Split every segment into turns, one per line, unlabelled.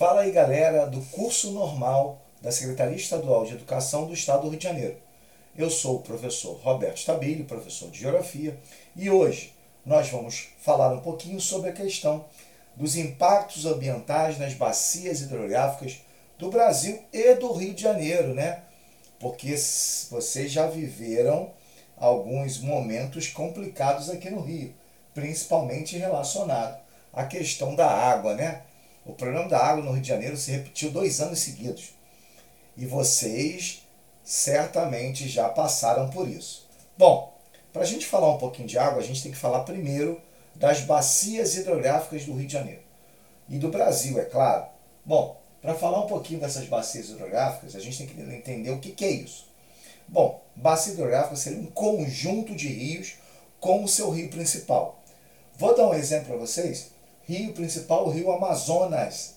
Fala aí galera do curso normal da Secretaria Estadual de Educação do Estado do Rio de Janeiro. Eu sou o professor Roberto Stabile, professor de Geografia, e hoje nós vamos falar um pouquinho sobre a questão dos impactos ambientais nas bacias hidrográficas do Brasil e do Rio de Janeiro, né? Porque vocês já viveram alguns momentos complicados aqui no Rio, principalmente relacionado à questão da água, né? O problema da água no Rio de Janeiro se repetiu dois anos seguidos. E vocês certamente já passaram por isso. Bom, para a gente falar um pouquinho de água, a gente tem que falar primeiro das bacias hidrográficas do Rio de Janeiro. E do Brasil, é claro. Bom, para falar um pouquinho dessas bacias hidrográficas, a gente tem que entender o que, que é isso. Bom, bacia hidrográfica seria um conjunto de rios com o seu rio principal. Vou dar um exemplo para vocês. Rio principal, Rio Amazonas.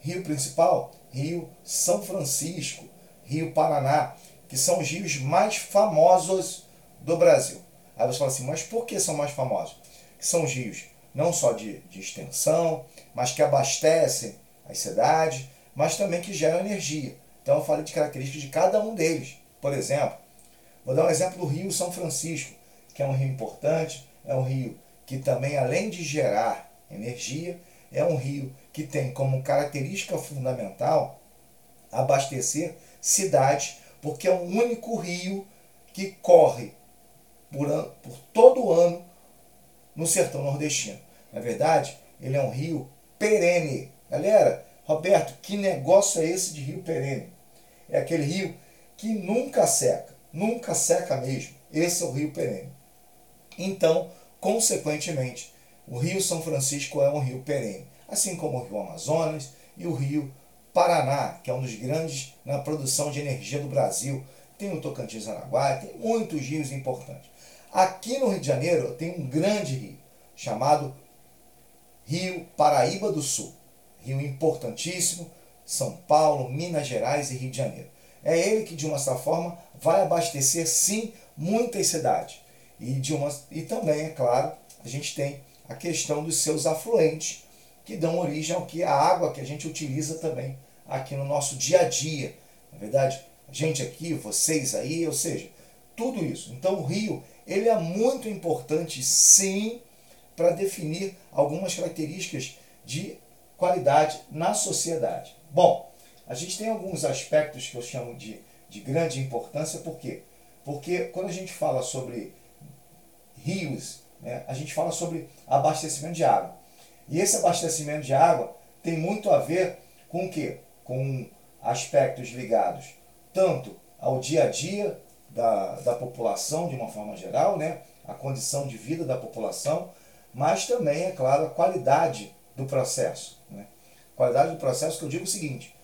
Rio principal, Rio São Francisco, Rio Paraná, que são os rios mais famosos do Brasil. Aí você fala assim, mas por que são mais famosos? Que são os rios não só de, de extensão, mas que abastecem as cidades, mas também que geram energia. Então eu falei de características de cada um deles. Por exemplo, vou dar um exemplo do Rio São Francisco, que é um rio importante, é um rio que também, além de gerar energia, é um rio que tem como característica fundamental abastecer cidades, porque é o único rio que corre por, por todo o ano no sertão nordestino. Na verdade, ele é um rio perene. Galera, Roberto, que negócio é esse de rio perene? É aquele rio que nunca seca, nunca seca mesmo. Esse é o rio perene. Então, consequentemente, o Rio São Francisco é um rio perene, assim como o Rio Amazonas e o Rio Paraná, que é um dos grandes na produção de energia do Brasil. Tem o Tocantins Araguaia, tem muitos rios importantes. Aqui no Rio de Janeiro tem um grande rio, chamado Rio Paraíba do Sul. Rio importantíssimo, São Paulo, Minas Gerais e Rio de Janeiro. É ele que, de uma certa forma, vai abastecer, sim, muitas cidades. E, de uma, e também, é claro, a gente tem a questão dos seus afluentes, que dão origem ao que a água que a gente utiliza também aqui no nosso dia a dia. Na verdade, a gente aqui, vocês aí, ou seja, tudo isso. Então o rio, ele é muito importante sim para definir algumas características de qualidade na sociedade. Bom, a gente tem alguns aspectos que eu chamo de, de grande importância, por quê? Porque quando a gente fala sobre rios né, a gente fala sobre abastecimento de água. E esse abastecimento de água tem muito a ver com o quê? Com aspectos ligados tanto ao dia a dia da, da população, de uma forma geral, né? a condição de vida da população, mas também, é claro, a qualidade do processo. Né? Qualidade do processo que eu digo o seguinte,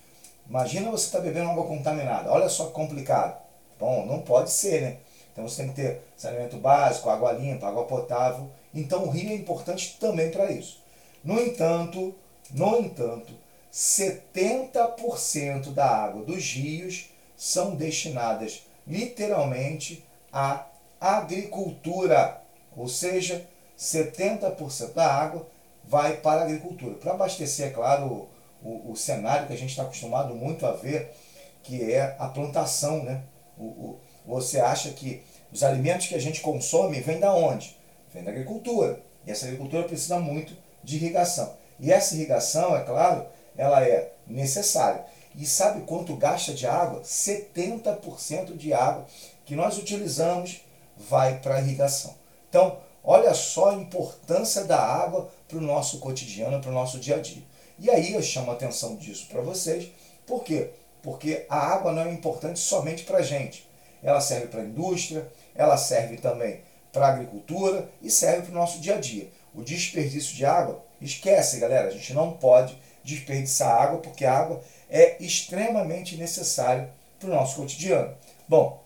imagina você estar tá bebendo água contaminada, olha só que complicado. Bom, não pode ser, né? Então você tem que ter saneamento básico, água limpa, água potável. Então o rio é importante também para isso. No entanto, no entanto, 70% da água dos rios são destinadas literalmente à agricultura, ou seja, 70% da água vai para a agricultura. Para abastecer, é claro, o, o, o cenário que a gente está acostumado muito a ver, que é a plantação, né? O, o, você acha que os alimentos que a gente consome vêm da onde? Vem da agricultura. E essa agricultura precisa muito de irrigação. E essa irrigação, é claro, ela é necessária. E sabe quanto gasta de água? 70% de água que nós utilizamos vai para irrigação. Então, olha só a importância da água para o nosso cotidiano, para o nosso dia a dia. E aí eu chamo a atenção disso para vocês. Por quê? Porque a água não é importante somente para a gente ela serve para a indústria, ela serve também para a agricultura e serve para o nosso dia a dia. O desperdício de água, esquece galera, a gente não pode desperdiçar água porque a água é extremamente necessária para o nosso cotidiano. Bom,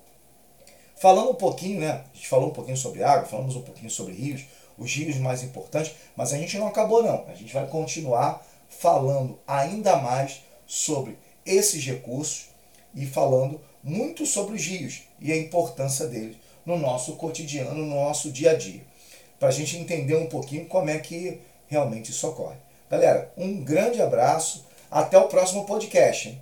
falando um pouquinho, né? A gente falou um pouquinho sobre água, falamos um pouquinho sobre rios, os rios mais importantes, mas a gente não acabou não. A gente vai continuar falando ainda mais sobre esses recursos e falando muito sobre os rios e a importância deles no nosso cotidiano, no nosso dia a dia, para a gente entender um pouquinho como é que realmente isso ocorre. Galera, um grande abraço, Até o próximo podcast. Hein?